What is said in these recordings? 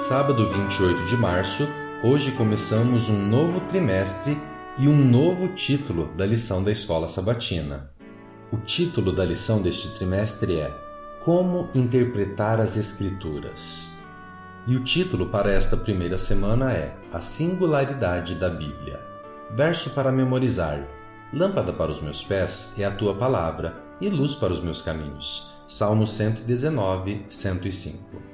sábado 28 de março, hoje começamos um novo trimestre e um novo título da lição da Escola Sabatina. O título da lição deste trimestre é Como Interpretar as Escrituras. E o título para esta primeira semana é A Singularidade da Bíblia. Verso para memorizar: Lâmpada para os meus pés é a tua palavra e luz para os meus caminhos. Salmo 119, 105.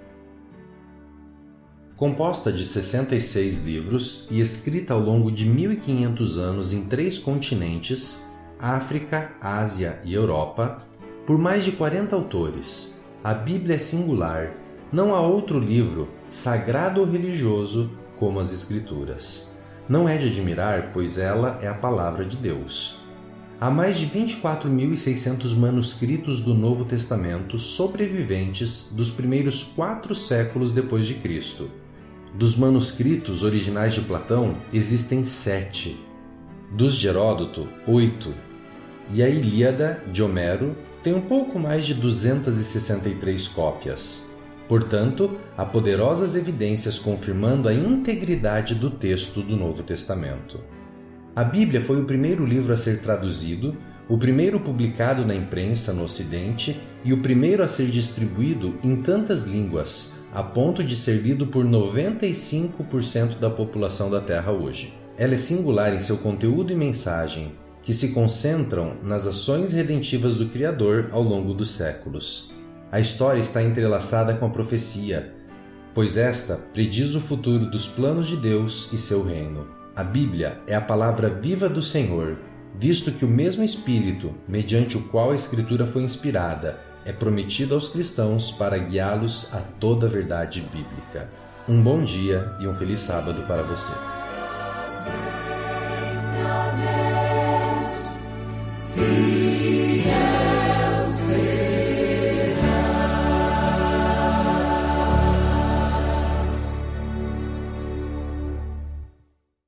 Composta de 66 livros e escrita ao longo de 1500 anos em três continentes, África, Ásia e Europa, por mais de 40 autores, a Bíblia é singular, não há outro livro, sagrado ou religioso, como as Escrituras. Não é de admirar, pois ela é a palavra de Deus. Há mais de 24.600 manuscritos do Novo Testamento sobreviventes dos primeiros quatro séculos depois de Cristo dos manuscritos originais de Platão existem sete, dos de Heródoto, oito, e a Ilíada de Homero tem um pouco mais de 263 cópias. Portanto, há poderosas evidências confirmando a integridade do texto do Novo Testamento. A Bíblia foi o primeiro livro a ser traduzido, o primeiro publicado na imprensa no Ocidente e o primeiro a ser distribuído em tantas línguas, a ponto de ser lido por 95% da população da Terra hoje. Ela é singular em seu conteúdo e mensagem, que se concentram nas ações redentivas do Criador ao longo dos séculos. A história está entrelaçada com a profecia, pois esta prediz o futuro dos planos de Deus e seu reino. A Bíblia é a palavra viva do Senhor, visto que o mesmo Espírito, mediante o qual a Escritura foi inspirada, é prometido aos cristãos para guiá-los a toda a verdade bíblica. Um bom dia e um feliz sábado para você.